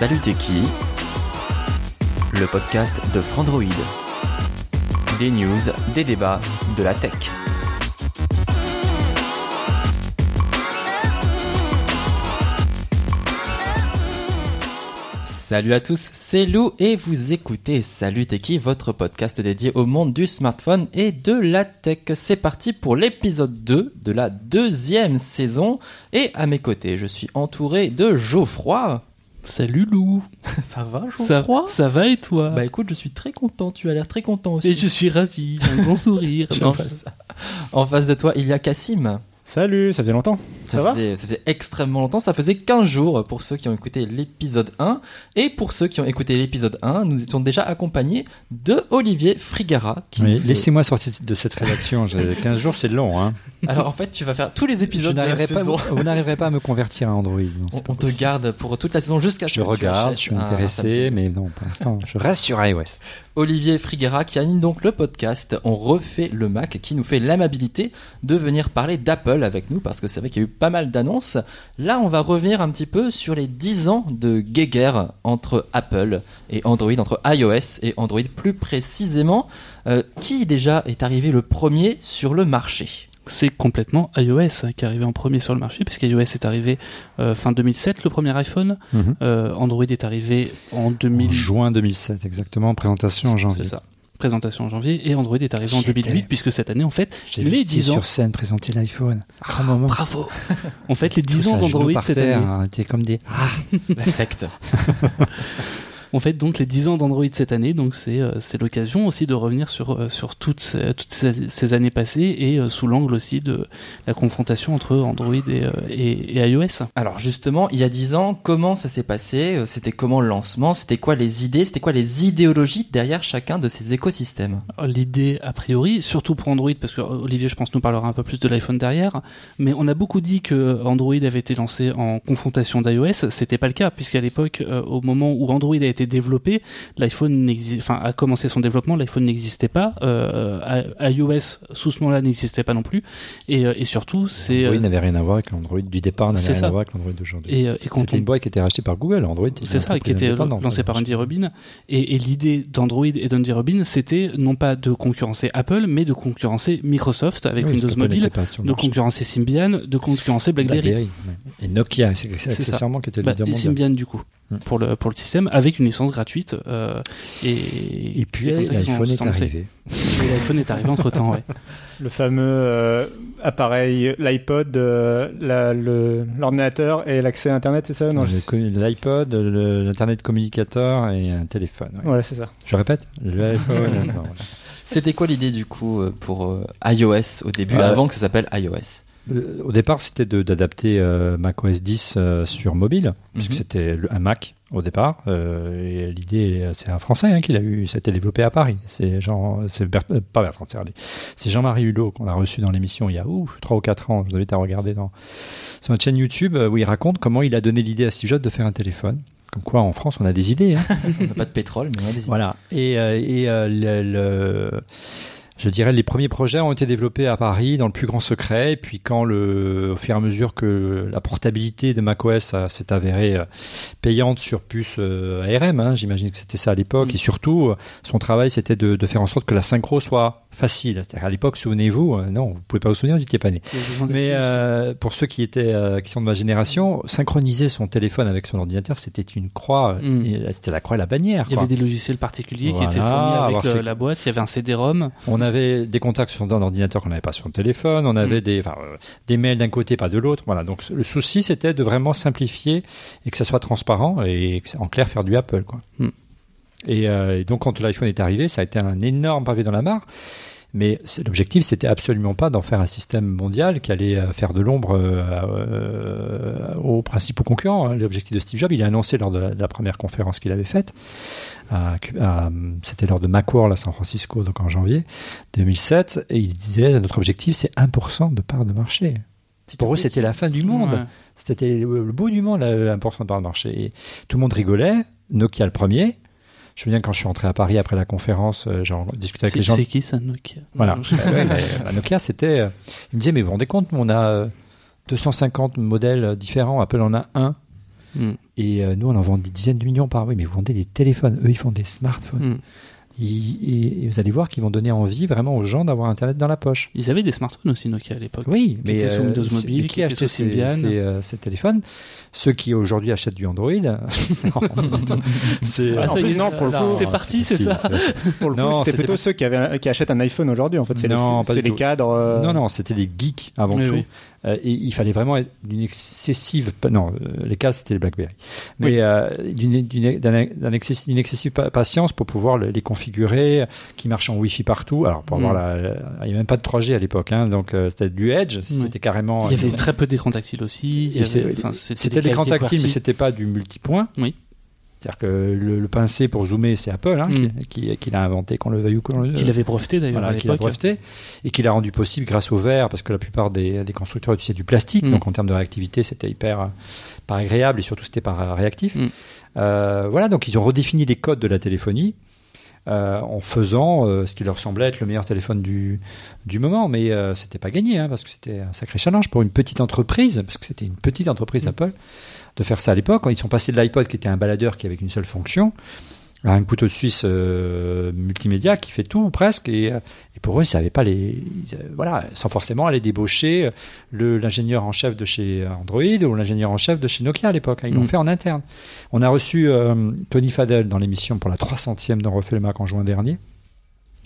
Salut t'es qui? Le podcast de Frandroid. Des news, des débats, de la tech. Salut à tous, c'est Lou et vous écoutez Salut Votre podcast dédié au monde du smartphone et de la tech. C'est parti pour l'épisode 2 de la deuxième saison et à mes côtés je suis entouré de Geoffroy. Salut Lou Ça va ça, Geoffroy ça va et toi? Bah écoute, je suis très content, tu as l'air très content aussi. Et je suis ravi, j'ai un grand sourire. En face, en face de toi, il y a Cassim. Salut, ça faisait longtemps. Ça, Ça, faisait, ça faisait extrêmement longtemps, ça faisait 15 jours pour ceux qui ont écouté l'épisode 1. Et pour ceux qui ont écouté l'épisode 1, nous étions déjà accompagnés de Olivier Frigara. qui Oui, fait- Laissez-moi sortir de cette rédaction. J'ai 15 jours, c'est long. Hein. Alors en fait, tu vas faire tous les épisodes de la pas, saison. vous n'arriverez pas à me convertir à Android. non, On, te garde pour toute la saison jusqu'à ce Je que tu regarde, achètes je suis intéressé, mais non, pour l'instant, je reste sur iOS. Olivier Frigara qui anime donc le podcast On refait le Mac qui nous fait l'amabilité de venir parler d'Apple avec nous parce que c'est vrai qu'il y a eu pas mal d'annonces. Là, on va revenir un petit peu sur les 10 ans de guéguerre entre Apple et Android, entre iOS et Android plus précisément. Euh, qui déjà est arrivé le premier sur le marché? C'est complètement iOS qui est arrivé en premier sur le marché, puisqu'iOS est arrivé euh, fin 2007, le premier iPhone. Mhm. Euh, Android est arrivé en 2000. En juin 2007, exactement. Présentation en janvier. C'est ça. Présentation en janvier. Et Android est arrivé en J'y étais. 2008, puisque cette année, en fait, J'ai les vu Steve 10 ans. sur scène présenter l'iPhone. Grand moment. Bravo En fait, les 10 Tous ans d'Android cette terre, année. hein, comme des. La secte. On fait donc les 10 ans d'Android cette année, donc c'est euh, c'est l'occasion aussi de revenir sur euh, sur toutes ces, toutes ces, années passées et euh, sous l'angle aussi de la confrontation entre Android et, et, et iOS. Alors justement, il y a 10 ans, comment ça s'est passé? C'était comment le lancement? C'était quoi les idées? C'était quoi les idéologies derrière chacun de ces écosystèmes? L'idée a priori, surtout pour Android, parce que Olivier, je pense, nous parlera un peu plus de l'iPhone derrière, mais on a beaucoup dit que Android avait été lancé en confrontation d'iOS. C'était pas le cas, puisqu'à l'époque, au moment où Android a été développé, l'iPhone enfin, a commencé son développement, l'iPhone n'existait pas, euh, iOS sous ce nom-là n'existait pas non plus, et, euh, et surtout, c'est Android euh, n'avait rien à voir avec l'Android du départ, n'avait rien ça. à voir avec l'Android d'aujourd'hui. et, et quand C'était une boîte qui était rachetée par Google. Android, C'est ça, qui était indépendante, lancé hein. par Andy Rubin. Et, et l'idée d'Android et d'Andy Rubin, c'était non pas de concurrencer Apple, mais de concurrencer Microsoft avec Oui, Windows Mobile, de concurrencer Symbian, de concurrencer BlackBerry. BlackBerry. Et Nokia, c'est accessoirement qui était le Bah, leader et. Symbian du coup. Pour le pour le système avec une licence gratuite euh, et Et puis l'iPhone est arrivé. L'iPhone est arrivé entre temps ouais. Le fameux euh, appareil, l'iPod, euh, la- l'ordinateur et l'accès à Internet, c'est ça Non, je- J'ai connu L'iPod, l'internet communicateur et un téléphone. ouais. Voilà, c'est ça. Je répète, l'iPhone. voilà. C'était quoi l'idée du coup pour euh, iOS au début, avant que ça s'appelle iOS? Au départ, c'était d'adapter euh, macOS 10 euh, sur mobile, puisque Mhm. c'était un Mac au départ. euh, et l'idée, euh, c'est un Français hein, qui l'a eu, ça a été développé à Paris. C'est Jean, c'est Bert- euh, pas Bertrand Serlet, c'est Jean-Marie Hulot qu'on a reçu dans l'émission il y a ouf, 3 ou 4 ans. Je vous invite à regarder dans, sur notre chaîne YouTube euh, où il raconte comment il a donné l'idée à Steve Jobs de faire un téléphone. Comme quoi, en France, on a des idées. Hein. On n'a pas de pétrole, mais on a des idées. Voilà. Et, euh, et euh, le, le- je dirais les premiers projets ont été développés à Paris dans le plus grand secret. Et puis quand le, au fur et à mesure que la portabilité de macOS s'est avérée euh, payante sur puce euh, ARM, hein, j'imagine que c'était ça à l'époque. Mm. Et surtout, euh, son travail c'était de, de faire en sorte que la synchro soit facile. C'est-à-dire à l'époque, souvenez-vous, non, vous pouvez pas vous souvenir, vous n'étiez pas né. Mais euh, pour ceux qui étaient euh, qui sont de ma génération, synchroniser son téléphone avec son ordinateur, c'était une croix. Mm. C'était la croix et la bannière. il y quoi. avait des logiciels particuliers qui étaient fournis avec le- la boîte, il y avait un CD-ROM. On avait des contacts sur un ordinateur qu'on n'avait pas sur le téléphone. On avait Mm. des, enfin, euh, des mails d'un côté, pas de l'autre. Voilà. Donc le souci, c'était de vraiment simplifier et que ça soit transparent et en clair faire du Apple, quoi. Mm. Et, euh, et donc quand l'iPhone est arrivé, ça a été un énorme pavé dans la mare. Mais l'objectif, c'était absolument pas d'en faire un système mondial qui allait euh, faire de l'ombre euh, euh, aux principaux concurrents. hein. L'objectif de Steve Jobs, il a annoncé lors de la, de la première conférence qu'il avait faite, à- à- c'était lors de Macworld à San Francisco, donc en janvier 2007, et il disait notre objectif, c'est 1% de part de marché. Pour eux, c'était la fin du monde. Ouais. C'était le, le bout du monde, la- 1% de part de marché. Et tout le monde rigolait. Nokia le premier. Je me souviens quand je suis rentré à Paris après la conférence, euh, j'ai discuté avec les gens. c'est qui ça, Nokia? Voilà. Ah ouais, mais, euh, Nokia, c'était. euh, il me disait, mais vous vous rendez compte, on a euh, 250 modèles différents. Apple en a un. Hmm. Et nous, on en vend des dizaines de millions par mois. Mais vous vendez des téléphones. Eux, ils font des smartphones. Hmm. Et, et vous allez voir qu'ils vont donner envie vraiment aux gens d'avoir Internet dans la poche. Ils avaient des smartphones aussi, Nokia, à l'époque. Oui, Qui mais étaient sous euh, Windows Mobile, qui ces, ces, euh, ces téléphones? Ceux qui aujourd'hui achètent du Android. Non, c'est Ah, non, pour le c'est- coup, c'est parti, c'est ça. Pour le coup, c'était c'était plutôt pas- ceux qui, avaient, qui achètent un iPhone aujourd'hui. En fait, c'est les, cadres. euh, Non, non, c'était des geeks avant tout. oui. Euh, et il fallait vraiment être d'une excessive. Non, les cas, c'était les Blackberry. Mais Oui. euh, d'une d'une- d'un- d'un excessi- d'une excessive pa- patience pour pouvoir le- les configurer, qui marchent en Wi-Fi partout. Alors, pour Mm. avoir la. la- Il n'y avait même pas de 3G à l'époque, hein, donc euh, c'était du Edge, c'était carrément. Il y avait très peu d'écran tactile aussi. c'était l'écran tactile, mais c'était pas du multipoint. Oui. C'est-à-dire que le, le pincé pour zoomer, c'est Apple hein, Mm. qui, qui, qui l'a inventé, qu'on le veuille ou qu'on le Qu'il avait breveté d'ailleurs voilà, à qu'il a breveté et qu'il a rendu possible grâce au verre, parce que la plupart des, des constructeurs utilisaient du plastique, Mm. donc en termes de réactivité, c'était hyper euh, pas agréable et surtout c'était pas réactif. Mm. Euh, voilà, donc ils ont redéfini les codes de la téléphonie. Euh, en faisant euh, ce qui leur semblait être le meilleur téléphone du, du moment, mais euh, c'était pas gagné, hein, parce que c'était un sacré challenge pour une petite entreprise, parce que c'était une petite entreprise Mm. Apple, de faire ça à l'époque. Quand ils sont passés de l'iPod, qui était un baladeur qui avait qu'une seule fonction, un couteau suisse euh, multimédia qui fait tout presque, et, euh, et pour eux, ils savaient pas les, ils, euh, voilà, sans forcément aller débaucher le l'ingénieur en chef de chez Android ou l'ingénieur en chef de chez Nokia à l'époque. hein. Ils l'ont Mm. fait en interne. On a reçu euh, Tony Fadell dans l'émission pour la 300e d'On refait le Mac en juin dernier.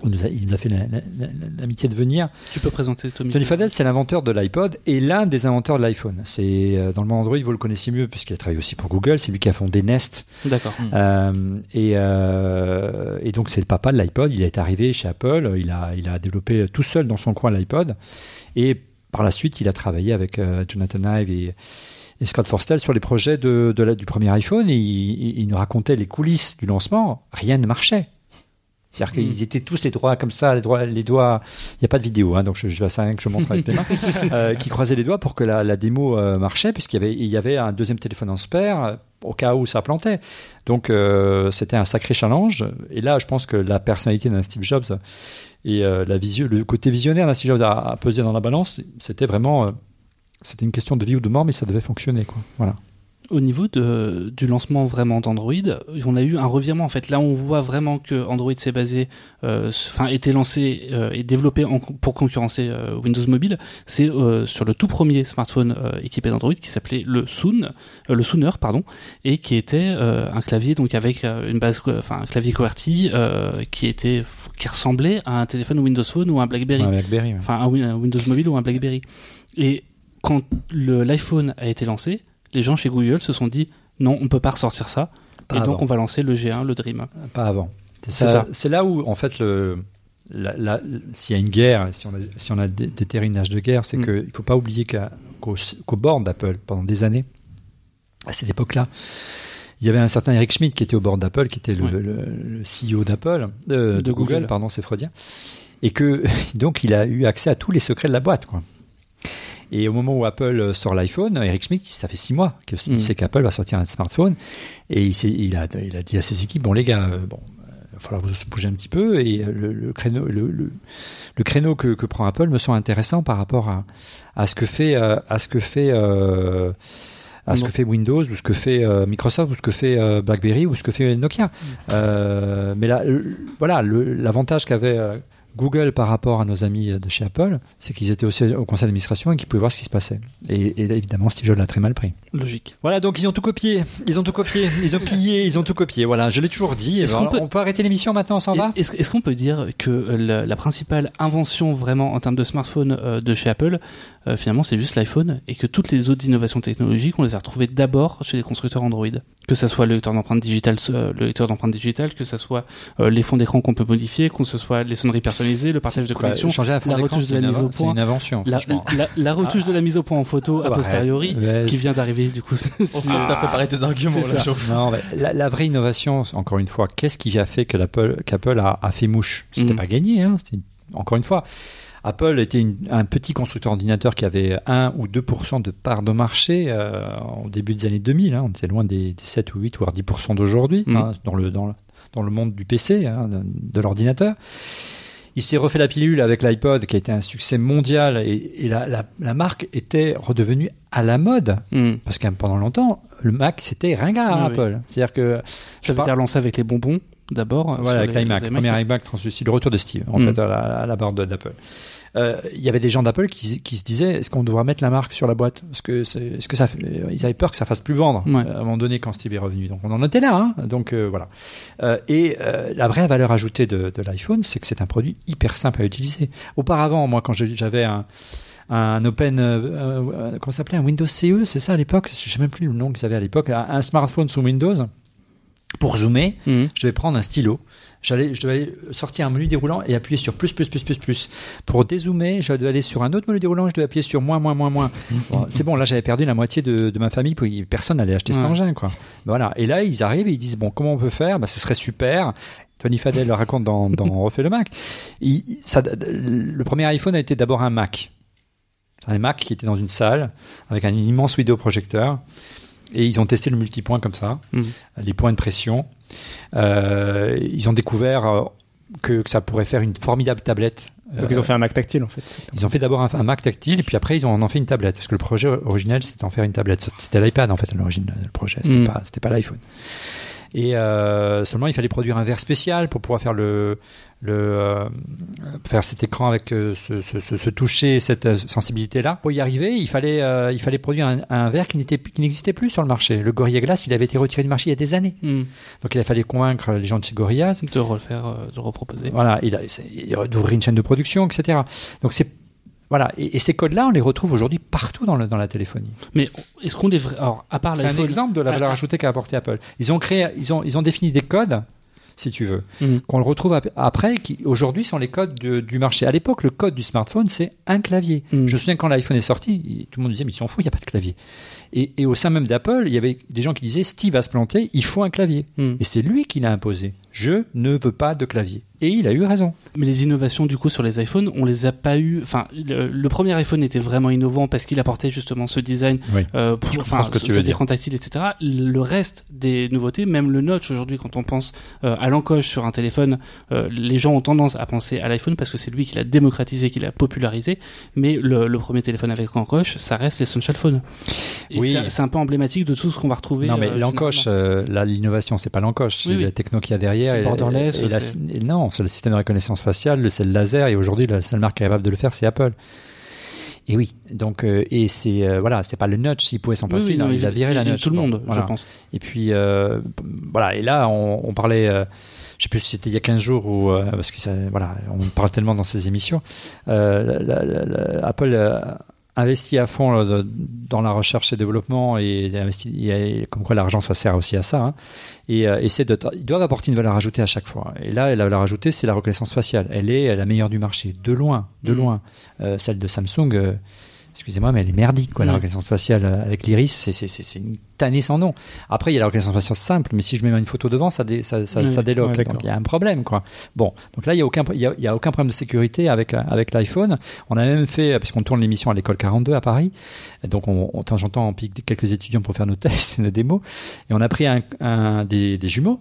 Il nous a, il nous a fait la- la- la- l'amitié de venir. Tu peux présenter Tommy. Tony Fadell, c'est l'inventeur de l'iPod et l'un des inventeurs de l'iPhone. C'est euh, dans le monde Android, vous le connaissez mieux puisqu'il a travaillé aussi pour Google. C'est lui qui a fondé Nest. D'accord. Euh, et, euh, et donc c'est le papa de l'iPod. Il est arrivé chez Apple. Il a, il a développé tout seul dans son coin l'iPod. Et par la suite, il a travaillé avec euh, Jonathan Ive et, et Scott Forstall sur les projets de, de la- du premier iPhone. Et il, il- il nous racontait les coulisses du lancement. Rien ne marchait. C'est-à-dire Mm. qu'ils étaient tous les doigts comme ça, les doigts, les doigts. Il n'y a pas de vidéo, hein, donc je, je vais à ça que je montre avec mes mains, euh, qui croisaient les doigts pour que la, la démo euh, marchait, puisqu'il y avait, il y avait un deuxième téléphone en spare euh, au cas où ça plantait. Donc euh, c'était un sacré challenge. Et là, je pense que la personnalité d'un Steve Jobs et euh, la visio, le côté visionnaire d'un Steve Jobs a, a pesé dans la balance. C'était vraiment, c'était une question de vie ou de mort, mais ça devait fonctionner, quoi. Voilà. Au niveau de, du lancement vraiment d'Android, on a eu un revirement en fait. Là, on voit vraiment que Android s'est basé, euh, enfin, était lancé euh, et développé en- pour concurrencer euh, Windows Mobile. C'est sur le tout premier smartphone équipé d'Android qui s'appelait le Soon, le Sooner, pardon, et qui était un clavier donc avec une base, enfin, un clavier QWERTY qui était, qui ressemblait à un téléphone Windows Phone ou un BlackBerry Ouais, BlackBerry, enfin un, Win- un Windows Mobile ou un BlackBerry. Et quand l'iPhone a été lancé, les gens chez Google se sont dit non, on peut pas ressortir ça. Pas et donc on va lancer le G1, le Dream. Pas avant. C'est ça. C'est là où, en fait, le, s'il y a une guerre, si on a, si on a des, des terrainages de guerre, c'est Mm. qu'il ne faut pas oublier qu'à- qu'au, qu'au board d'Apple, pendant des années, à cette époque-là, il y avait un certain Eric Schmidt qui était au board d'Apple, qui était le, Ouais. le- le CEO d'Apple, euh, de, De Google, Google. pardon, c'est freudien, et que donc il a eu accès à tous les secrets de la boîte, quoi. Et au moment où Apple sort l'iPhone, Eric Schmidt, ça fait six mois qu'il Mm. sait qu'Apple va sortir un smartphone, et il, a, il a dit à ses équipes, bon les gars, euh, bon, il va falloir vous bouger un petit peu et euh, le, le créneau, le, le- le créneau que, que prend Apple me semble intéressant par rapport à, à ce que fait euh, à ce que fait euh, à ce Non. que fait Windows ou ce que fait euh, Microsoft ou ce que fait euh, BlackBerry ou ce que fait Nokia. Mm. Euh, mais là, voilà, l'avantage qu'avait euh, Google par rapport à nos amis de chez Apple, c'est qu'ils étaient aussi au conseil d'administration et qu'ils pouvaient voir ce qui se passait. Et, et là, évidemment, Steve Jobs l'a très mal pris. Logique. Voilà, donc ils ont tout copié. Ils ont tout copié. Ils ont pillé. Ils ont tout copié. Voilà, je l'ai toujours dit. Est-ce qu'on peut- on peut arrêter l'émission maintenant, on s'en va? Est-ce qu'on peut dire que euh, la, la principale invention vraiment en termes de smartphone euh, de chez Apple, euh, finalement, c'est juste l'iPhone et que toutes les autres innovations technologiques, on les a retrouvées d'abord chez les constructeurs Android. Que ça soit le lecteur d'empreintes digitales, euh, le lecteur d'empreintes digitales, que ça soit euh, les fonds d'écran qu'on peut modifier, que ce soit les sonneries personnalisées le partage de connexion, changer un fond la retouche de la mise au point. une invention. La, franchement. la- la retouche de la mise au point en photo Ah a bah, posteriori, qui vient d'arriver du coup. On sent que t'as préparé tes arguments, là, ça. Chauffe. Non, la, la vraie innovation, encore une fois, qu'est-ce qui a fait que l'Apple, qu'Apple a, a fait mouche? C'était Mhm. pas gagné, hein, encore une fois. Apple était une- un petit constructeur d'ordinateurs qui avait 1 ou 2% de part de marché euh, au début des années 2000. hein. on était loin des, des 7 ou 8 voire 10% d'aujourd'hui Mhm. hein, dans, le, dans, le, dans le monde du PC, hein, de, de l'ordinateur. Il s'est refait la pilule avec l'iPod qui a été un succès mondial et, et la, la- la marque était redevenue à la mode. Hmm. Parce que pendant longtemps, le Mac c'était ringard Oui, Apple. C'est-à-dire que Ça avait été relancé avec les bonbons d'abord. voilà, les premier iMac translucide, le retour de Steve, en Mm. fait, à la, à la barre d'Apple. Euh, Il y avait des gens d'Apple qui, qui se disaient est-ce qu'on devrait mettre la marque sur la boîte? Parce que, c'est- est-ce que ça, fait- ils avaient peur que ça fasse plus vendre Ouais. à un moment donné quand Steve est revenu. Donc on en était là, hein. donc euh, voilà. Euh, et la vraie valeur ajoutée de, de l'iPhone, c'est que c'est un produit hyper simple à utiliser. Auparavant, moi, quand j'avais un un Open, comment ça s'appelait, un Windows CE, c'est ça à l'époque? Je sais même plus le nom qu'ils avaient à l'époque. Un smartphone sous Windows pour zoomer Hmm. je devais prendre un stylo. J'allais, je devais sortir un menu déroulant et appuyer sur plus, plus, plus, plus, plus. Pour dézoomer, je devais aller sur un autre menu déroulant, je devais appuyer sur moins, moins, moins, moins. Bon, c'est bon, là, j'avais perdu la moitié de, de ma famille, puis personne n'allait acheter cet engin, quoi. Voilà. Et là, ils arrivent et ils disent, bon, comment on peut faire? Bah, ce serait super. Tony Fadell le raconte dans, refait le Mac. Il- ça, le premier iPhone a été d'abord un Mac. Un Mac qui était dans une salle avec un immense vidéoprojecteur. Et ils ont testé le multipoint comme ça, Mhm. les points de pression. Euh, ils ont découvert euh, que, que ça pourrait faire une formidable tablette. Donc Euh, ils ont fait un Mac tactile en fait. ils ont fait d'abord un, un Mac tactile et puis après ils ont en, fait une tablette parce que le projet originel c'était d'en faire une tablette. C'était l'iPad en fait à l'origine le projet, c'était Mm. pas c'était pas l'iPhone. Et euh, seulement il fallait produire un verre spécial pour pouvoir faire le le euh, faire cet écran avec euh, ce, ce, ce, ce toucher, cette euh, sensibilité là. Pour y arriver, il fallait euh, il fallait produire un, un verre qui n'était qui n'existait plus sur le marché. Le Gorilla Glass, il avait été retiré du marché il y a des années. Hmm. Donc il a fallu convaincre les gens de chez Gorilla De refaire, euh, de le reproposer. voilà, il a c'est- il a d'ouvrir une chaîne de production, etc. Donc c'est voilà, et, et ces codes-là, on les retrouve aujourd'hui partout dans, le, dans la téléphonie. Mais est-ce qu'on les alors à part C'est un exemple de la valeur Ah, ah. ajoutée qu'a apporté Apple. Ils ont créé, ils ont, ils ont défini des codes, si tu veux, Mhm. qu'on le retrouve ap- après, qui aujourd'hui sont les codes de- du marché. À l'époque, le code du smartphone, c'est un clavier. Mhm. Je me souviens quand l'iPhone est sorti, tout le monde disait mais ils s'en foutent, il n'y a pas de clavier. Et, et au sein même d'Apple, il y avait des gens qui disaient Steve va se planter, il faut un clavier. Hmm. Et c'est lui qui l'a imposé. Je ne veux pas de clavier. Et il a eu raison. Mais les innovations du coup sur les iPhones, on les a pas eu. Enfin, le, le premier iPhone était vraiment innovant parce qu'il apportait justement ce design, Oui. euh, pour, enfin, ce écran tactile, etc. Le reste des nouveautés, même le notch aujourd'hui, quand on pense euh, à l'encoche sur un téléphone, euh, les gens ont tendance à penser à l'iPhone parce que c'est lui qui l'a démocratisé, qui l'a popularisé. Mais le, le premier téléphone avec encoche, ça reste l'essential phone. Et Oui. c'est- un peu emblématique de tout ce qu'on va retrouver. Non, mais euh, l'encoche, euh, là, l'innovation, c'est pas l'encoche, c'est Oui, oui. la techno qu'il y a derrière. C'est borderless, et la- c'est- et non, c'est le système de reconnaissance faciale, le- c'est le laser, et aujourd'hui, la seule marque capable de le faire, c'est Apple. Et oui, donc, euh, et c'est, euh, voilà, c'est pas le notch, s'il pouvait s'en passer, oui, non, non, il a viré la notch. Tout le Bon, monde, voilà. je pense. Et puis, euh, voilà, et là, on, on parlait, je sais plus si c'était il y a 15 jours ou, parce que ça, voilà, on parle tellement dans ces émissions, la- la- la- Apple investit à fond là, de- dans la recherche et développement et, investi- et comme quoi l'argent ça sert aussi à ça hein, et euh, essaie de ils doivent apporter une valeur ajoutée à chaque fois. Et là la valeur ajoutée c'est la reconnaissance faciale. Elle est la meilleure du marché de loin de Mhm. loin. Euh, celle de Samsung euh, excusez-moi mais elle est merdique quoi la Mhm. reconnaissance faciale euh, avec l'iris c'est une tannée sans nom après il y a la reconnaissance faciale simple mais si je mets une photo devant ça dé- ça ça, ça déloque ouais, d'accord. donc il y a un problème quoi bon donc là il y a aucun il y a, il y a aucun problème de sécurité avec avec l'iPhone on a même fait puisqu'on tourne l'émission à l'école 42 à Paris donc on, on temps en temps on pique quelques étudiants pour faire nos tests et nos démos et on a pris un, un des, des jumeaux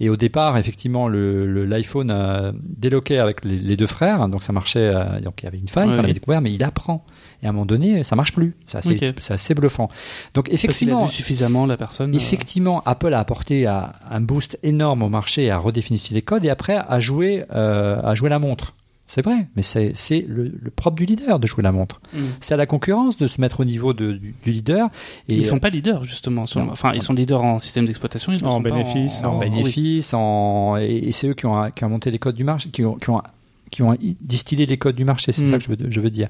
et au départ, effectivement, le le- l'iPhone a déloqué avec les, les deux frères, donc ça marchait. euh, donc il y avait une faille qu'on avait oui. découvert, mais il apprend. Et à un moment donné, ça marche plus. C'est assez, Ok. c'est assez bluffant. Donc Parce qu'il a effectivement, vu suffisamment la personne. euh, Effectivement, Apple a apporté à- un boost énorme au marché, a redéfini les codes et après a joué, euh, a joué la montre. C'est vrai, mais c'est c'est le, le propre du leader de jouer la montre. Mm. C'est à la concurrence de se mettre au niveau de- du, du leader. Et Ils sont pas leaders justement. sur le- Non. Enfin, ils sont leaders en système d'exploitation. Ils En sont pas bénéfice, en en- bénéfice, en, et, et c'est eux qui ont, qui ont monté les codes du marché, qui ont, qui ont, qui ont distillé les codes du marché. C'est Mm. ça que je veux, je veux dire.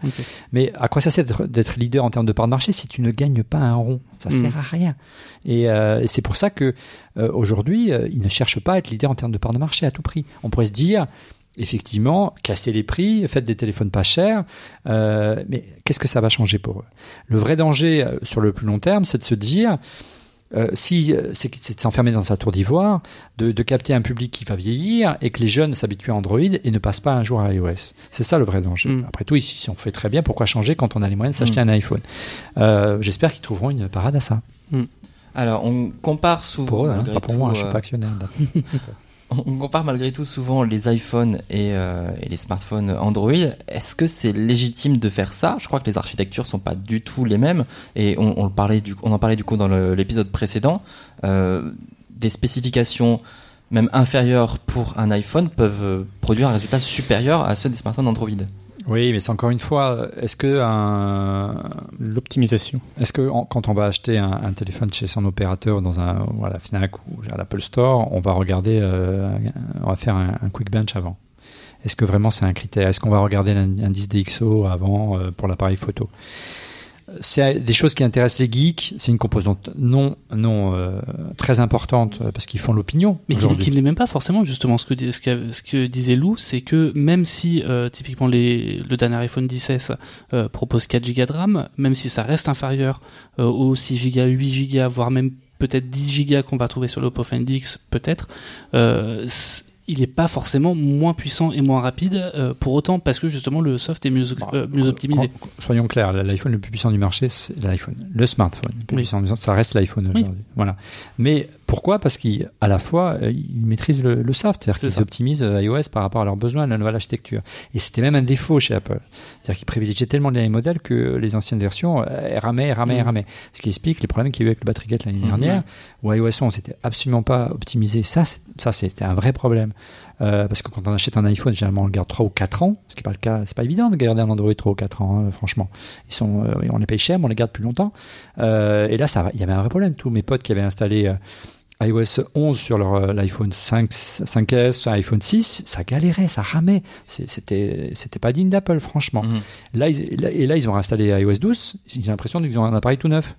Mais à quoi ça sert d'être- d'être leader en termes de part de marché si tu ne gagnes pas un rond? Ça Mm. sert à rien. Et, euh, et c'est pour ça que euh, aujourd'hui, euh, ils ne cherchent pas à être leader en termes de part de marché à tout prix. On pourrait se dire, effectivement, cassez les prix, faites des téléphones pas chers, euh, mais qu'est-ce que ça va changer pour eux? Le vrai danger euh, sur le plus long terme, c'est de se dire, euh, si euh, c'est de s'enfermer dans sa tour d'ivoire, de, de capter un public qui va vieillir et que les jeunes s'habituent à Android et ne passent pas un jour à iOS. C'est ça le vrai danger. Mm. Après tout, ici, si on fait très bien, pourquoi changer quand on a les moyens de s'acheter un iPhone? Euh, J'espère qu'ils trouveront une parade à ça. Alors, on compare souvent. Pour eux, hein, pas pour moi, je suis euh, pas actionnaire. On compare malgré tout souvent les iPhones et, euh, et les smartphones Android. Est-ce que c'est légitime de faire ça? Je crois que les architectures sont pas du tout les mêmes et on, en parlait du coup dans l'épisode précédent. Euh, des spécifications même inférieures pour un iPhone peuvent euh, produire un résultat supérieur à ceux des smartphones Android. Oui, mais c'est encore une fois, est-ce que un, L'optimisation. Est-ce que en- quand on va acheter un, un téléphone chez son opérateur dans un voilà, Fnac ou à l'Apple Store, on va regarder, euh, on va faire un, un quick bench avant. Est-ce que vraiment c'est un critère? Est-ce qu'on va regarder l'indice DxO avant euh, pour l'appareil photo? C'est des choses qui intéressent les geeks. C'est une composante non non euh, très importante euh, parce qu'ils font l'opinion. Mais qui, qui ne l'est même pas forcément, justement. Ce que, ce que, ce que disait Lou, c'est que même si, euh, typiquement, les, le dernier iPhone 10S euh, propose 4 Go de RAM, même si ça reste inférieur aux 6 Go, 8 Go, voire même peut-être 10 Go qu'on va trouver sur l'Oppo Find X, peut-être, il n'est pas forcément moins puissant et moins rapide euh, pour autant parce que justement le soft est mieux, euh, mieux optimisé. Soyons clairs, l'iPhone le plus puissant du marché, c'est l'iPhone. Le smartphone le plus Oui. puissant du marché, ça reste l'iPhone Oui. aujourd'hui. Voilà. Mais pourquoi? Parce qu'à la fois, euh, ils maîtrisent le, le soft, c'est-à-dire C'est qu'ils optimisent euh, iOS par rapport à leurs besoins, à la nouvelle architecture. Et c'était même un défaut chez Apple. C'est-à-dire qu'ils privilégiaient tellement les derniers modèles que les anciennes versions euh, ramaient, ramaient, Mhm. ramaient. Ce qui explique les problèmes qu'il y a eu avec le battery gate l'année Mhm. dernière, où iOS 11 n'était absolument pas optimisé. Ça, c'était un vrai problème. Euh, parce que quand on achète un iPhone, généralement on le garde 3 ou 4 ans, ce qui n'est pas le cas. C'est pas évident de garder un Android 3 ou 4 ans, hein, franchement. Ils sont, euh, on les paye cher, mais on les garde plus longtemps. Euh, et là, il y avait un vrai problème. Tous mes potes qui avaient installé iOS 11 sur leur euh, l'iPhone 5, 5S, iPhone 6, ça galérait, ça ramait. C'était, c'était pas digne d'Apple, franchement. Mhm. Là, ils, et là, ils ont installé iOS 12. Ils ont l'impression qu'ils ont un appareil tout neuf.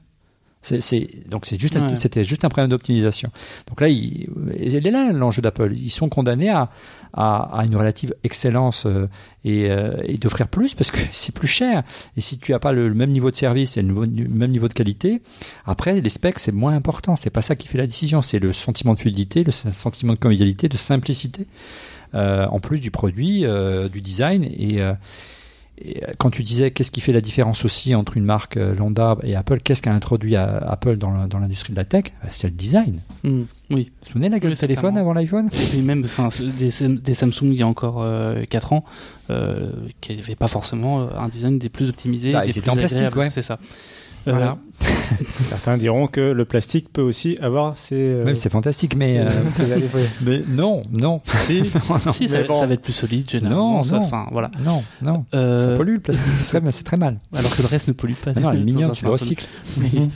C'est, c'est- donc c'est juste, Ouais. c'était juste un problème d'optimisation. Donc là, il, il est là l'enjeu d'Apple. Ils sont condamnés à, à, à une relative excellence euh, et, euh, et d'offrir plus parce que c'est plus cher. Et si tu as pas le, le même niveau de service et le même niveau de qualité, après les specs c'est moins important. C'est pas ça qui fait la décision. C'est le sentiment de fluidité, le sentiment de convivialité, de simplicité. euh, en plus du produit, euh, du design et euh, et euh, quand tu disais qu'est-ce qui fait la différence aussi entre une marque euh, lambda et Apple, qu'est-ce qu'a introduit à- Apple dans l'industrie de la tech? Euh, C'est le design. Mm, oui. Vous vous souvenez la gueule Oui, téléphone avant l'iPhone? Et même des, Sam- des Samsung il y a encore euh, 4 ans, euh, qui n'avaient pas forcément euh, un design des plus optimisés. Bah, des ils étaient en plastique, ouais. C'est ça. Voilà. Certains diront que le plastique peut aussi avoir ses. euh, Même c'est fantastique, mais, euh, mais non, non, Si. non, si, ça, mais bon. ça va être plus solide généralement. Non, ça, non. enfin, voilà. non, non. Euh, Ça pollue le plastique, c'est très, c'est très mal. alors que le reste ne pollue pas. Non, elle est un tu le recycles. Oui.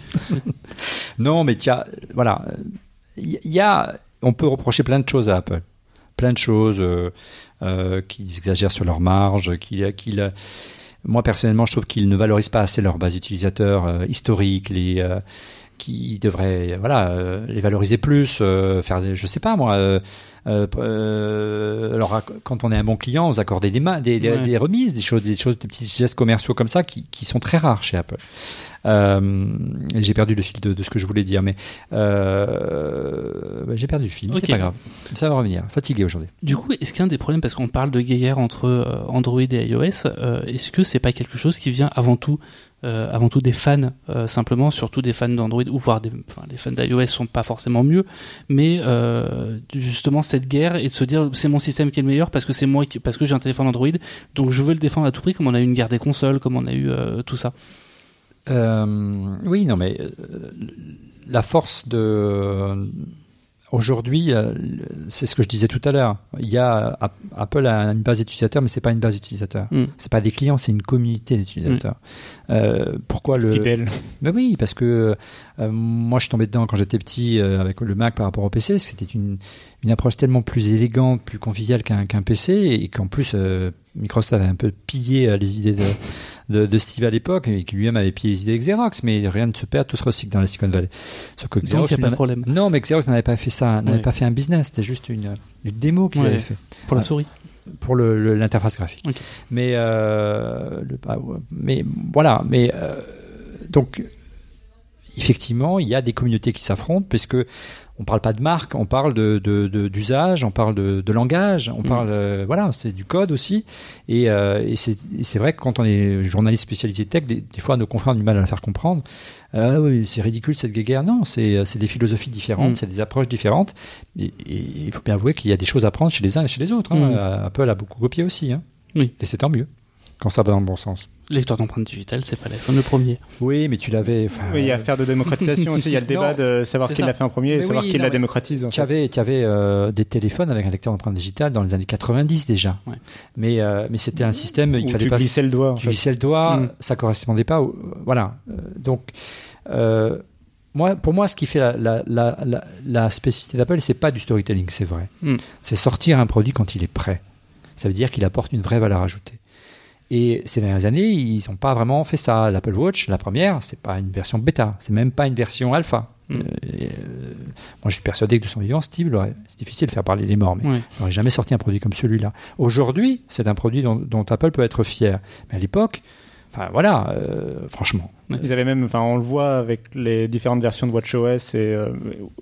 Non, mais tiens, voilà, il y, a, on peut reprocher plein de choses à Apple, plein de choses euh, euh, qu'ils exagèrent sur leur marge, qu'ils, qu'ils- moi personnellement, je trouve qu'ils ne valorisent pas assez leur base utilisateur euh, historique, les euh, qui devraient voilà euh, les valoriser plus, euh, faire des, je sais pas moi. euh, alors quand on est un bon client, vous accorder des, mains, des, des, Ouais. des remises, des choses, des choses, des petits gestes commerciaux comme ça qui, qui sont très rares chez Apple. J'ai perdu le fil de, de ce que je voulais dire, mais bah, j'ai perdu le fil. C'est pas grave, ça va revenir. Fatigué aujourd'hui. Du coup, est-ce qu'il y a un des problèmes, parce qu'on parle de guerre entre Android et iOS, est-ce que c'est pas quelque chose qui vient avant tout, euh, avant tout des fans, euh, simplement, surtout des fans d'Android, ou voire des, enfin, les fans d'iOS sont pas forcément mieux, mais euh, justement cette guerre et de se dire c'est mon système qui est le meilleur parce que c'est moi, parce que j'ai un téléphone Android, donc je veux le défendre à tout prix, comme on a eu une guerre des consoles, comme on a eu tout ça. Oui, non, mais la force de aujourd'hui, euh, c'est ce que je disais tout à l'heure. Il y a App- Apple a une base d'utilisateurs, mais c'est pas une base d'utilisateurs. Mm. C'est pas des clients, c'est une communauté d'utilisateurs. Euh, pourquoi le Fidèle. Ben oui, parce que euh, moi je suis tombé dedans quand j'étais petit euh, avec le Mac par rapport au PC. C'était une, une approche tellement plus élégante, plus conviviale qu'un PC, et qu'en plus euh, Microsoft avait un peu pillé euh, les idées de, de, de Steve à l'époque, et qui lui-même avait pillé les idées de Xerox, mais rien ne se perd, tout se recycle dans la Silicon Valley. Sauf que Donc Xerox, il n'y a pas de problème. non, mais Xerox n'avait pas fait ça, n'avait Ouais. pas fait un business, c'était juste une, une démo qu'ils Ouais. avaient fait. Pour la Ouais. souris. pour l'interface graphique. Ok. Mais, euh, le- ah, mais voilà. Mais euh, donc, effectivement, il y a des communautés qui s'affrontent puisque on parle pas de marque, on parle de, de- de- d'usage, on parle de, de langage, on Mm. parle, euh, voilà, c'est du code aussi. Et, euh, et c'est, vrai que quand on est journaliste spécialisé tech, des, des fois nos confrères ont du mal à le faire comprendre. Ah oui, c'est ridicule cette guéguerre. Non, c'est, c'est des philosophies différentes, Mm. c'est des approches différentes. Et, il faut bien avouer qu'il y a des choses à prendre chez les uns et chez les autres. hein. Mm. Euh, Apple a beaucoup copié aussi. Hein. Oui. Et c'est tant mieux quand ça va dans le bon sens. Lecteur d'empreintes digitales, c'est pas l'iPhone le premier. Oui, mais tu l'avais. Oui, il y a affaire de démocratisation aussi. Il y a le débat Non, de savoir qui l'a fait en premier et Mais savoir oui, qui non, la démocratise. Tu avais, tu avais euh, des téléphones avec un lecteur d'empreintes digitales dans les années 90 déjà. Ouais. Mais, euh, mais c'était un système, il Où fallait tu pas. glissais le doigt. tu fait. glissais le doigt, Mm. ça correspondait pas. Au, voilà. Euh, donc, euh, moi, pour moi, ce qui fait la, la, la, la, la spécificité d'Apple, c'est pas du storytelling, c'est vrai. Mm. C'est sortir un produit quand il est prêt. Ça veut dire qu'il apporte une vraie valeur ajoutée. Et ces dernières années, ils n'ont pas vraiment fait ça. L'Apple Watch, la première, c'est pas une version bêta, c'est même pas une version alpha. Mm. Euh, et, euh, moi, je suis persuadé que de son vivant, Steve, l'aurait- c'est difficile de faire parler les morts, mais Ouais. il n'aurait jamais sorti un produit comme celui-là. Aujourd'hui, c'est un produit dont, dont Apple peut être fier. Mais à l'époque, enfin voilà, euh, franchement. Ils avaient même, enfin, on le voit avec les différentes versions de WatchOS et euh,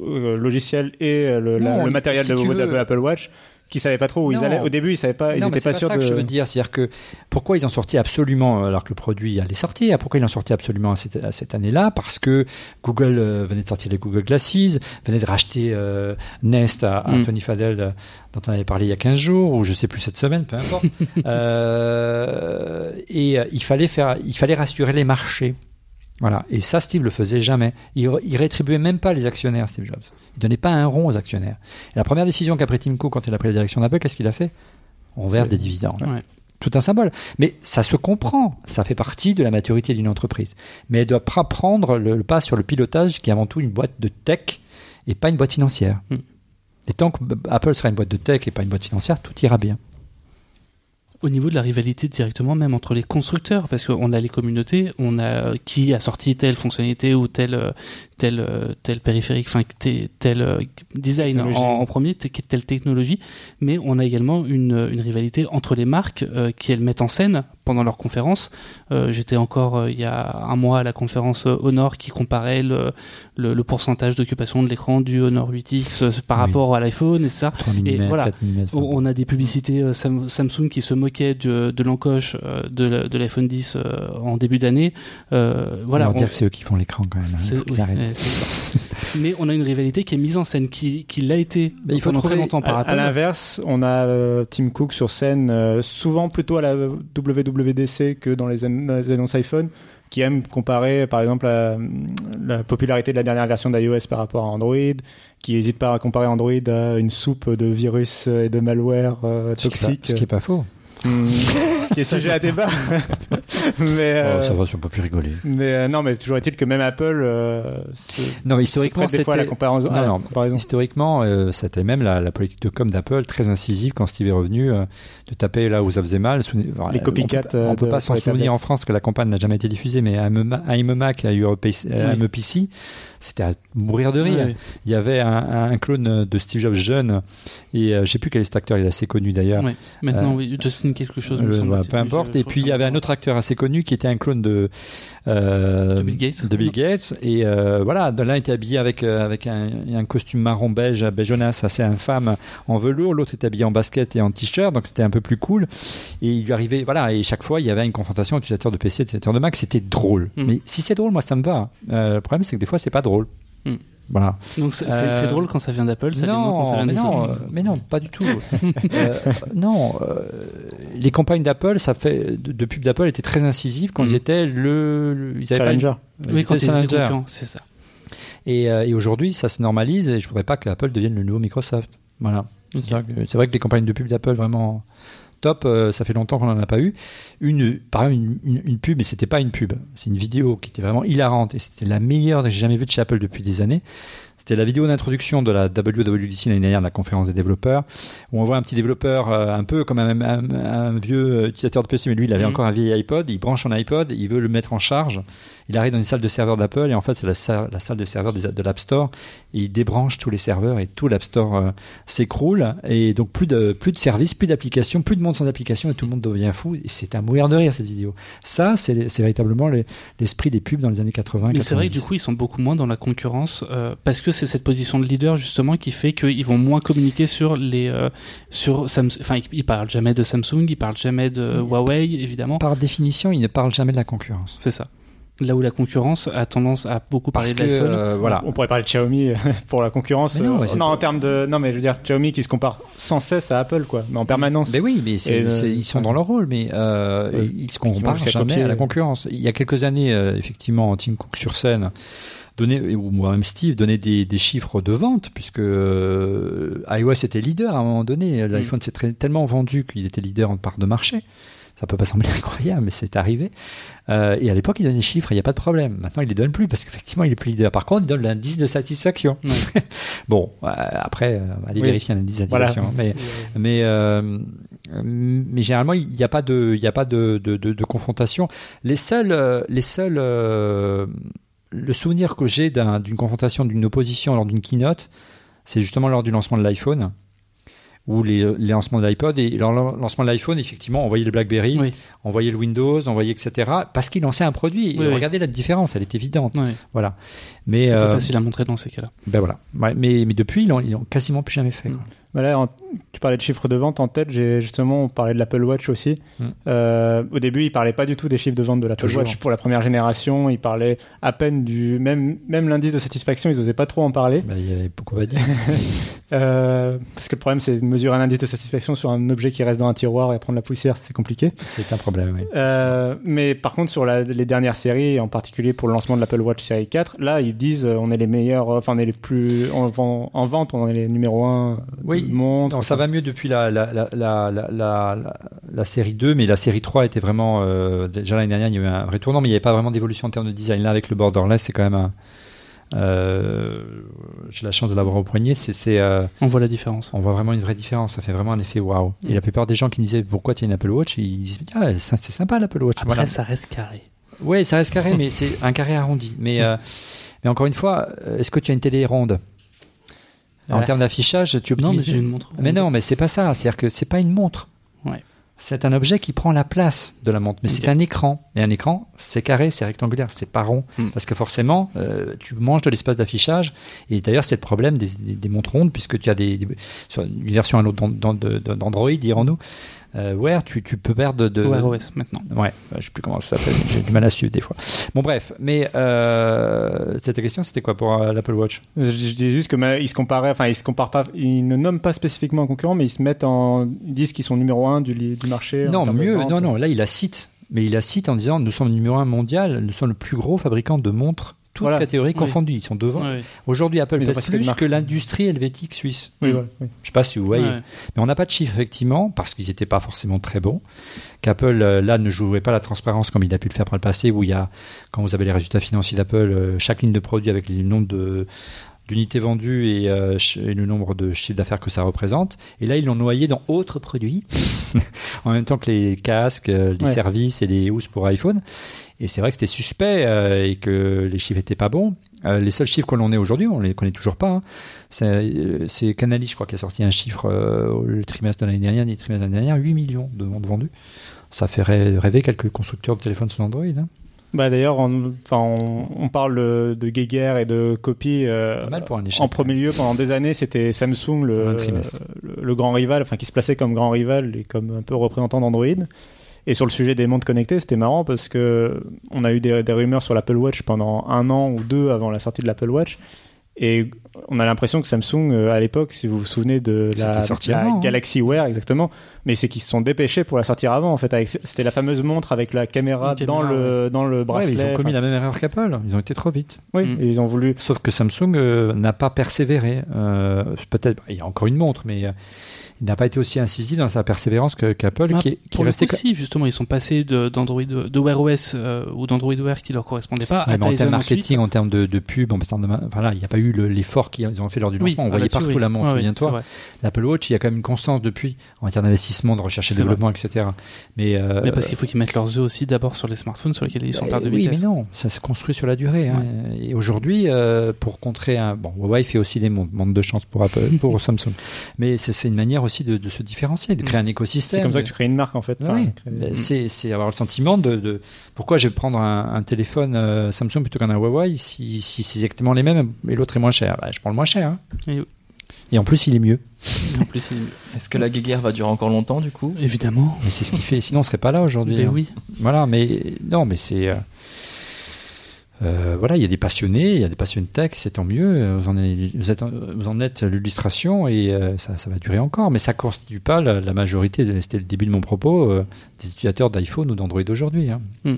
euh, logiciel et le, la- Non, le matériel si de, de veux- Apple Watch, qui savaient pas trop où ils allaient. Au début, ils savaient pas, ils non, étaient c'est pas pas sûrs ça de. que je veux dire. C'est-à-dire que pourquoi ils ont sorti absolument, alors que le produit allait sortir, pourquoi ils l'ont sorti absolument à cette, année-là? Parce que Google euh, venait de sortir les Google Glasses, venait de racheter euh, Nest à, à Mm. Tony Fadell, euh, dont on avait parlé il y a 15 jours, ou je sais plus cette semaine, peu importe. Euh, et euh, il fallait faire, il fallait rassurer les marchés. Voilà. Et ça, Steve le faisait jamais. Il, il rétribuait même pas les actionnaires, Steve Jobs. Il donnait pas un rond aux actionnaires. Et la première décision qu'a pris Tim Cook quand il a pris la direction d'Apple, qu'est-ce qu'il a fait? On verse des dividendes. Ouais. Tout un symbole. Mais ça se comprend. Ça fait partie de la maturité d'une entreprise. Mais elle doit pas prendre le, le pas sur le pilotage qui est avant tout une boîte de tech et pas une boîte financière. Mm. Et tant que Apple sera une boîte de tech et pas une boîte financière, tout ira bien. Au niveau de la rivalité directement, même entre les constructeurs, parce qu'on a les communautés, on a qui a sorti telle fonctionnalité ou tel euh, tel euh, tel périphérique, enfin tel, tel euh, design en, premier, telle technologie, mais on a également une, une rivalité entre les marques euh, qui elles mettent en scène pendant leurs conférences. Euh, J'étais encore euh, il y a un mois à la conférence Honor qui comparait le, le, le pourcentage d'occupation de l'écran du Honor 8X euh, par Oui. rapport à l'iPhone et ça. 3 mm, voilà. 4 mm. On a des publicités Sam- Samsung qui se moquaient de, de l'encoche de l'iPhone 10 euh, en début d'année. Voilà. on va on- dire que c'est eux qui font l'écran quand même. hein. C'est ça. Mais on a une rivalité qui est mise en scène, qui, qui l'a été Mais il faut pendant très trouver- longtemps par À, à l'inverse, on a euh, Tim Cook sur scène, euh, souvent plutôt à la WWDC que dans les, an- les annonces iPhone, qui aime comparer par exemple la, la popularité de la dernière version d'iOS par rapport à Android, qui n'hésite pas à comparer Android à une soupe de virus et de malware euh, Ce qui est pas- toxiques. Ce qui est pas faux. Ce qui est sujet à débat. mais euh, Oh, ça va, je pas plus rigoler. mais euh, non, mais toujours est-il que même Apple euh, se, Non, mais historiquement, à la c'était- comparaison. Non, à la non, comparaison. Historiquement, euh, c'était même la, la politique de com d'Apple très incisive quand Steve est revenu euh, de taper là où ça faisait mal. Les copycats, On peut, on peut euh, pas s'en souvenir tablettes. en France que la campagne n'a jamais été diffusée, mais à Mac, à EuroPC, à Oui. MEPC, c'était à mourir de rire. Il y avait un, un clone de Steve Jobs jeune, et euh, je sais plus quel est cet acteur, il est assez connu d'ailleurs. Maintenant, Euh, oui, Justin quelque chose. Le- voilà, peu importe. Et puis il y avait un autre acteur assez connu qui était un clone de, euh, De Bill Gates. de Bill Gates. Et euh, voilà, l'un était habillé avec euh, avec un, un costume marron beige, beigeonnasse assez infâme en velours. L'autre était habillé en basket et en t-shirt, donc c'était un peu plus cool. Et il lui arrivait, voilà, et chaque fois il y avait une confrontation utilisateur de PC, utilisateur de Mac. C'était drôle. Mm. Mais si c'est drôle, moi ça me va. Euh, le problème c'est que des fois c'est pas drôle. Mm. Voilà. Donc c'est Euh, drôle quand ça vient d'Apple, ça moins quand ça Non, vient mais non, euh, mais non, pas du tout. Euh, non, euh, les campagnes d'Apple, ça fait de, de pub d'Apple étaient très incisives quand Mm. ils étaient le, le- ils avaient pas une- Challenger. ils Oui, quand ils étaient challenger. concurrents, c'est ça. Et, euh, et aujourd'hui, ça se normalise et je voudrais pas que Apple devienne le nouveau Microsoft. Voilà. C'est vrai que les campagnes de pub d'Apple vraiment top, euh, ça fait longtemps qu'on n'en a pas eu. Une, par exemple, une, une, une pub, mais c'était pas une pub, c'est une vidéo qui était vraiment hilarante et c'était la meilleure que j'ai jamais vue de chez Apple depuis des années. C'était la vidéo d'introduction de la WWDC l'année dernière, de la conférence des développeurs, où on voit un petit développeur euh, un peu comme un, un- un vieux utilisateur de PC, mais lui, il avait Mhm. encore un vieil iPod. Il branche son iPod, il veut le mettre en charge. Il arrive dans une salle de serveur d'Apple, et en fait, c'est la, sa- la salle de serveur de l'App Store. Et il débranche tous les serveurs, et tout l'App Store euh, s'écroule. Et donc, plus de, plus de services, plus d'applications, plus de monde sans application, et tout le monde devient fou. Et c'est un mourir de rire, cette vidéo. Ça, c'est véritablement les- l'esprit des pubs dans les années 80. Mais c'est vrai que 90. du coup, ils sont beaucoup moins dans la concurrence euh, parce que c'est cette position de leader justement qui fait qu'ils vont moins communiquer sur les euh, sur Samsung. Enfin, ils, ils parlent jamais de Samsung, ils parlent jamais de Huawei, évidemment. par définition, ils ne parlent jamais de la concurrence. C'est ça. Là où la concurrence a tendance à beaucoup parler Parce de l'iPhone. euh, voilà. On pourrait parler de Xiaomi pour la concurrence. Mais non, euh, mais non, en termes de. Non, mais je veux dire, Xiaomi qui se compare sans cesse à Apple, quoi. Mais en permanence. Mais oui, mais c'est- euh, c'est- ils sont dans leur rôle, mais euh, Ouais. ils se comparent jamais copier. à la concurrence. Il y a quelques années, euh, effectivement, Tim Cook sur scène donnait, ou moi-même Steve donnait des, des chiffres de vente, puisque euh, iOS était leader à un moment donné. L'iPhone s'est très- tellement vendu qu'il était leader en part de marché. Ça peut pas sembler incroyable, mais c'est arrivé. Euh, et à l'époque, il donnait des chiffres, il n'y a pas de problème. Maintenant, il les donne plus parce qu'effectivement, il est plus leader. Par contre, il donne l'indice de satisfaction. Bon, euh, après, euh, allez Oui. vérifier l'indice de Voilà. satisfaction. Mais, mais, euh, mais généralement, il n'y a pas de, il a pas de, de, de, de confrontation. Les seuls, les seuls, le souvenir que j'ai d'un- d'une confrontation, d'une opposition lors d'une keynote, c'est justement lors du lancement de l'iPhone ou les, les lancements de l'iPod et lancement de l'iPhone effectivement on voyait le BlackBerry Oui. on voyait le Windows on voyait etc parce qu'ils lançaient un produit et Oui, oui. regardez la différence elle est évidente voilà mais C'est euh, plus facile à montrer dans ces cas-là. ben voilà Ouais, mais mais depuis ils l'ont quasiment plus jamais fait Mm. quoi. Voilà, en- tu parlais de chiffres de vente en tête, j'ai justement on parlait de l'Apple Watch aussi. Mm. Euh, au début, il parlait pas du tout des chiffres de vente de l'Apple. Watch pour la première génération. Il parlait à peine du même même l'indice de satisfaction, ils osaient pas trop en parler Ben, il y avait beaucoup à dire Euh, parce que le problème c'est de mesurer un indice de satisfaction sur un objet qui reste dans un tiroir et prendre la poussière, c'est compliqué. c'est un problème oui. Euh, mais par contre, sur la- les dernières séries, en particulier pour le lancement de l'Apple Watch série 4, là, ils disent euh, on est les meilleurs, euh, enfin, on est les plus. En, vente, on est les numéro 1 Oui, Non, ça va mieux depuis la, la, la, la, la, la, la- la série 2, mais la série 3 était vraiment. euh, déjà l'année dernière, il y a eu un vrai tournant, mais il n'y avait pas vraiment d'évolution en termes de design. Là, avec le borderless, c'est quand même un. euh, J'ai la chance de l'avoir au poignet. C'est, euh, On voit la différence. on voit vraiment une vraie différence. Ça fait vraiment un effet waouh. Mm. Et la plupart des gens qui me disaient pourquoi tu as une Apple Watch, ils disent ah, c'est sympa l'Apple Watch. Après, Voilà. ça reste carré. Ouais, ça reste carré, mais c'est un carré arrondi. Mais, euh, mais encore une fois, est-ce que tu as une télé ronde? En termes d'affichage, tu Non, mais optimises j'ai une montre. mais non, mais c'est pas ça. C'est-à-dire que c'est pas une montre. Ouais. C'est un objet qui prend la place de la montre. Mais c'est un écran. Et un écran, c'est carré, c'est rectangulaire, c'est pas rond. Hmm. Parce que forcément, euh, tu manges de l'espace d'affichage. Et d'ailleurs, c'est le problème des, des, des montres rondes, puisque tu as des, des- sur une version à l'autre d'Android, dirons-nous. Euh, Wear, tu, tu peux perdre de. Wear OS maintenant. Ouais, je sais plus comment ça s'appelle. J'ai du mal à suivre des fois. Bon, bref. Mais euh, cette question, c'était quoi pour euh, l'Apple Watch? Je, je dis juste que ils se comparaient, enfin, ils se comparent pas, ils ne nomment pas spécifiquement un concurrent, mais ils se mettent en, ils disent qu'ils sont numéro 1 du, du marché. Non, mieux, non, non, là il la cite. Mais il la cite en disant nous sommes le numéro un mondial, nous sommes le plus gros fabricant de montres, toutes Voilà. catégories Oui. confondues. Ils sont devant. Aujourd'hui, Apple pèse de plus que l'industrie helvétique suisse. Oui, oui. Je sais pas si vous voyez. Mais on n'a pas de chiffres, effectivement, parce qu'ils n'étaient pas forcément très bons. Qu'Apple, euh, là, ne jouait pas la transparence comme il a pu le faire par le passé, où il y a, quand vous avez les résultats financiers d'Apple, euh, chaque ligne de produit avec le nombre de d'unités vendues et, euh, et le nombre de chiffres d'affaires que ça représente. Et là, ils l'ont noyé dans autres produits, en même temps que les casques, euh, les Ouais. services et les housses pour iPhone. Et c'est vrai que c'était suspect euh, et que les chiffres étaient pas bons. Euh, les seuls chiffres que l'on ait aujourd'hui, on les connaît toujours pas. hein. C'est euh, c'est Canali, je crois, qui a sorti un chiffre le trimestre de l'année dernière, le trimestre de l'année dernière, 8 millions de montres vendues. Ça fait rê- rêver quelques constructeurs de téléphones sous Android. hein. Bah d'ailleurs, on, on, on parle de, guéguerre et de copie. euh, Pas mal pour un échec. en premier lieu, pendant des années, c'était Samsung, le, le grand rival, enfin qui se plaçait comme grand rival et comme un peu représentant d'Android. Et sur le sujet des montres connectées, c'était marrant parce que on a eu des, des rumeurs sur l'Apple Watch pendant un an ou deux avant la sortie de l'Apple Watch. Et on a l'impression que Samsung, euh, à l'époque, si vous vous souvenez de la, avant, hein. Galaxy Wear, exactement, mais c'est qu'ils se sont dépêchés pour la sortir avant, en fait. C'était la fameuse montre avec la caméra, dans, caméra, le, dans le Ouais, bracelet. ils ont commis Enfin, la même erreur qu'Apple. Ils ont été trop vite. Oui, Mm. et ils ont voulu. Sauf que Samsung euh, n'a pas persévéré. Euh, Peut-être, il y a encore une montre, mais euh, il n'a pas été aussi incisif dans sa persévérance qu'Apple, Ah, qui, est- qui resté. coup, si, justement, ils sont passés d'Android, de, de Wear OS euh, ou d'Android Wear qui leur correspondait pas Ouais, à mais en termes ensuite. marketing, en termes de, de pub, en termes de, ma- enfin là, il n'y a pas eu eu le- l'effort qu'ils ont fait lors du Oui, lancement. On ah, voyait partout oui. la montre, oui, souviens-toi. L'Apple Watch, il y a quand même une constance depuis en matière d'investissement, de recherche et développement, etc. Mais, euh, Mais parce qu'il faut qu'ils mettent leurs œufs aussi d'abord sur les smartphones sur lesquels ils sont bah, de oui, vitesse. mais non, ça se construit sur la durée. hein. Et aujourd'hui, euh, pour contrer un, bon, Huawei fait aussi des montres, montre de chance pour Apple, pour Samsung. Mais c'est une manière aussi de, de se différencier, de créer un écosystème. C'est comme ça que tu crées une marque en fait. Enfin, Ouais, créer- ben, c'est c'est avoir le sentiment de, de pourquoi je vais prendre un, un téléphone euh, Samsung plutôt qu'un Huawei si, si c'est exactement les mêmes et l'autre est moins cher. Bah, je prends le moins cher. hein. Et oui. Et en plus, il est mieux. En plus, il- Est-ce que la guéguerre va durer encore longtemps du coup? Évidemment. Mais c'est ce qui fait. Sinon, on serait pas là aujourd'hui. Mais hein. oui. Voilà, mais non, mais c'est. euh, euh, voilà, il y a des passionnés, il y a des passionnés tech, c'est tant mieux. Vous en êtes, vous êtes, vous en êtes l'illustration et euh, ça, ça va durer encore. Mais ça ne constitue pas la, la majorité, de- c'était le début de mon propos, euh, des utilisateurs d'iPhone ou d'Android aujourd'hui. hein. Mm.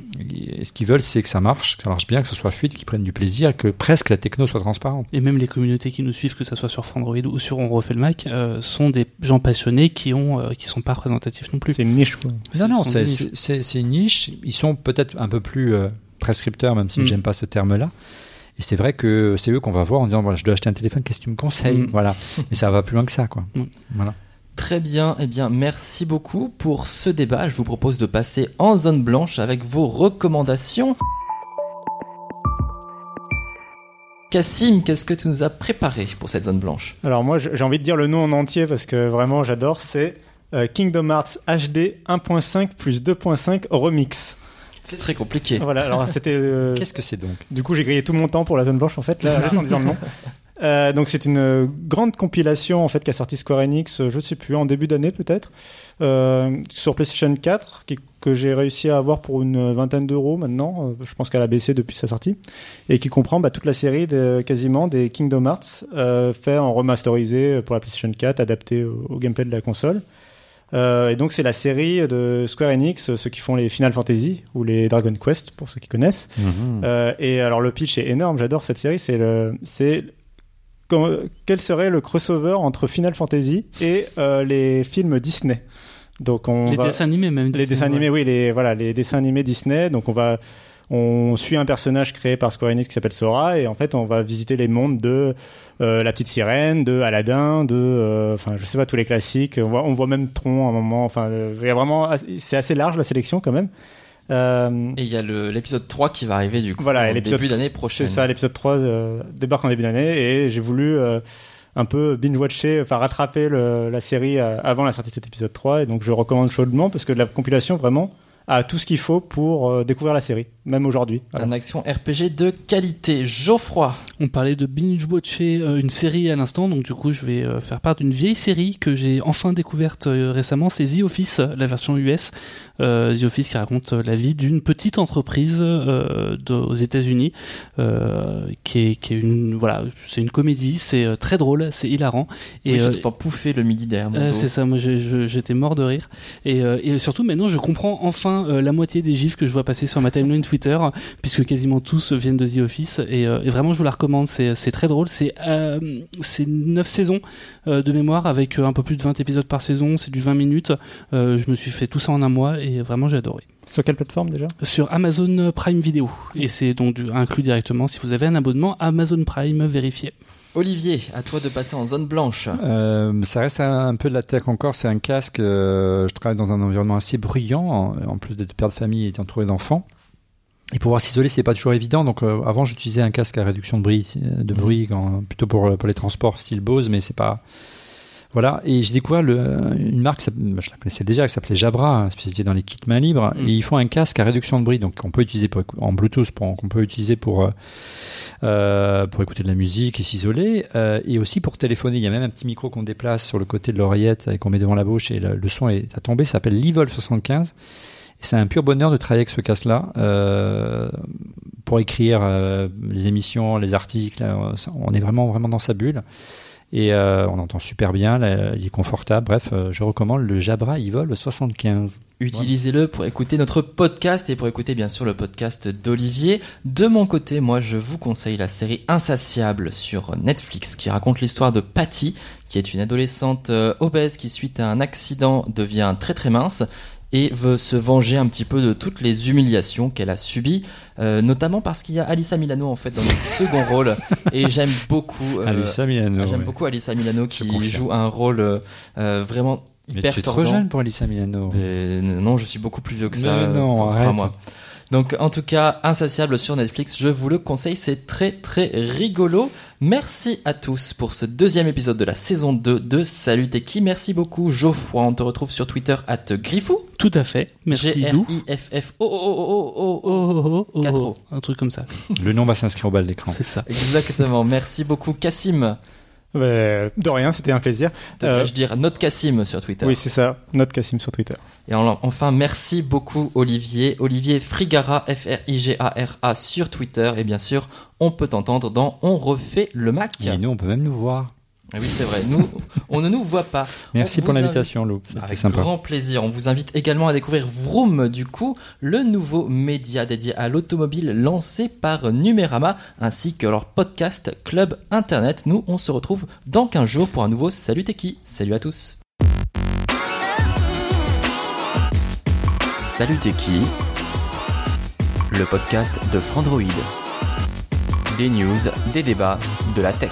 Et Ce qu'ils veulent, c'est que ça marche, que ça marche bien, que ce soit fluide, qu'ils prennent du plaisir, que presque la techno soit transparente. Et même les communautés qui nous suivent, que ce soit sur Android ou sur On refait le Mac, euh, sont des gens passionnés qui ont, euh, qui sont pas représentatifs non plus. C'est une niche quoi. Non, non, c'est une niche. Ils sont peut-être un peu plus euh, prescripteurs, même si Mm. j'aime pas ce terme-là. Et c'est vrai que c'est eux qu'on va voir en disant voilà, je dois acheter un téléphone, qu'est-ce que tu me conseilles Mm. Voilà. Mais ça va plus loin que ça, quoi. Mm. Voilà. Très bien, eh bien merci beaucoup pour ce débat. Je vous propose de passer en zone blanche avec vos recommandations. Cassim, qu'est-ce que tu nous as préparé pour cette zone blanche? Alors moi j'ai j'ai envie de dire le nom en entier parce que vraiment j'adore. C'est euh, Kingdom Hearts HD 1.5 plus 2.5 remix. C'est très compliqué. Voilà. Alors c'était. euh, Qu'est-ce que c'est donc? Du coup, j'ai grillé tout mon temps pour la zone blanche en fait, là, juste en disant le nom. Euh, donc c'est une euh, grande compilation en fait qu'a sorti Square Enix, je ne sais plus, en début d'année peut-être, euh, sur PlayStation 4, qui- que j'ai réussi à avoir pour une vingtaine d'euros maintenant. euh, je pense qu'elle a baissé depuis sa sortie, et qui comprend bah, toute la série de, quasiment des Kingdom Hearts, euh, fait en remasterisé pour la PlayStation 4, adapté au, au gameplay de la console. Euh, et donc c'est la série de Square Enix, ceux qui font les Final Fantasy ou les Dragon Quest pour ceux qui connaissent. Euh, et alors le pitch est énorme, j'adore cette série. C'est le, c'est quel serait le crossover entre Final Fantasy et euh, les films Disney? Donc on les va- dessins animés même. les dessins animés, oui, les voilà, les dessins animés Disney. Donc on va, on suit un personnage créé par Square Enix qui s'appelle Sora et en fait on va visiter les mondes de euh, la petite sirène, de Aladdin, de, euh, enfin je sais pas tous les classiques. On voit, on voit même Tron à un moment. Enfin, il y a vraiment, c'est assez large la sélection quand même. Euh, Et il y a l'épisode 3 qui va arriver du coup voilà, et en l'épisode début d'année prochaine. C'est ça, l'épisode 3 euh, débarque en début d'année et j'ai voulu euh, un peu binge-watcher, enfin rattraper le- la série avant la sortie de cet épisode 3 et donc je recommande chaudement parce que la compilation vraiment a tout ce qu'il faut pour euh, découvrir la série, même aujourd'hui. Un action RPG de qualité. Geoffroy, On parlait de binge-watcher euh, une série à l'instant, donc du coup je vais euh, faire part d'une vieille série que j'ai enfin découverte euh, récemment, c'est The Office, la version US. Euh, The Office qui raconte la vie d'une petite entreprise euh, de- aux États-Unis, euh, qui est, qui est une voilà, c'est une comédie, c'est euh, très drôle, c'est hilarant et euh, t'entends pouffer le midi derrière euh, c'est ça, moi j'étais mort de rire. Et, euh, et surtout maintenant je comprends enfin euh, la moitié des gifs que je vois passer sur ma timeline Twitter, puisque quasiment tous viennent de The Office. Et, euh, et vraiment je vous la recommande, c'est très drôle. C'est euh, c'est 9 saisons euh, de mémoire avec un peu plus de 20 épisodes par saison, c'est du 20 minutes. Je me suis fait tout ça en un mois et vraiment j'ai adoré. Sur quelle plateforme déjà? Sur Amazon Prime Video. Et c'est donc du- inclus directement si vous avez un abonnement Amazon Prime vérifié. Olivier, à toi de passer en zone blanche. Euh, ça reste un, un peu de la tech encore. C'est un casque. euh, je travaille dans un environnement assez bruyant, en, en plus d'être père de famille et entouré d'enfants. Et pouvoir s'isoler, c'est pas toujours évident. Donc, euh, avant, j'utilisais un casque à réduction de bruit, de Mhm. bruit quand- plutôt pour, pour les transports style Bose, mais c'est pas. Voilà. Et j'ai découvert le, une marque, je la connaissais déjà, qui s'appelait Jabra, spécialisée dans les kits main libre. Mhm. Et ils font un casque à réduction de bruit, donc qu'on peut utiliser pour, en Bluetooth, pour- qu'on peut utiliser pour euh, pour écouter de la musique et s'isoler, euh, et aussi pour téléphoner. Il y a même un petit micro qu'on déplace sur le côté de l'oreillette et qu'on met devant la bouche, et le, le son est à tomber. Ça s'appelle l'Evol 75. Et c'est un pur bonheur de travailler avec ce casque-là euh, pour écrire euh, les émissions, les articles. euh, on est vraiment vraiment dans sa bulle. Et euh, on entend super bien, il est confortable. Bref, euh, je recommande le Jabra Evol 75. Utilisez-le pour écouter notre podcast et pour écouter bien sûr le podcast d'Olivier. De mon côté, moi je vous conseille la série Insatiable sur Netflix qui raconte l'histoire de Patty, qui est une adolescente euh, obèse qui suite à un accident devient très très mince et veut se venger un petit peu de toutes les humiliations qu'elle a subies, euh, notamment parce qu'il y a Alissa Milano en fait dans le second rôle et j'aime beaucoup euh, Alissa Milano. j'aime ouais. beaucoup Alissa Milano qui joue un rôle euh, euh, vraiment Mais hyper tu es trop jeune pour Alissa Milano. Mais non, je suis beaucoup plus vieux que ça. Mais non, arrête. crois-moi. Donc, en tout cas, Insatiable sur Netflix, je vous le conseille, c'est très très rigolo. Merci à tous pour ce deuxième épisode de la saison 2 de Salut qui Merci beaucoup, Geoffroy. On te retrouve sur Twitter at Griffou. Tout à fait. Merci Lou. G-R-I-F-F-O-O-O-O. Oh, oh, oh, Quatre oh, O. un truc comme ça. Le nom va s'inscrire au bas de l'écran. C'est ça. Exactement. Merci beaucoup, Cassim. Euh, de rien, c'était un plaisir. Devrais-je Euh, dire notre Cassim sur Twitter. Oui, c'est ça. Note Cassim sur Twitter. Et en- enfin, merci beaucoup Olivier. Olivier Frigara, F-R-I-G-A-R-A sur Twitter. Et bien sûr, on peut t'entendre dans On refait le Mac. Et nous, on peut même nous voir. Ah oui, c'est vrai. Nous, on ne nous voit pas. Merci pour l'invitation, Lou. C'était Avec sympa. grand plaisir. On vous invite également à découvrir Vroom, du coup, le nouveau média dédié à l'automobile lancé par Numérama, ainsi que leur podcast Club Internet. Nous, on se retrouve dans 15 jours pour un nouveau Salut Teki. Salut à tous. Salut t'es qui? Le podcast de Frandroid. Des news, des débats, de la tech.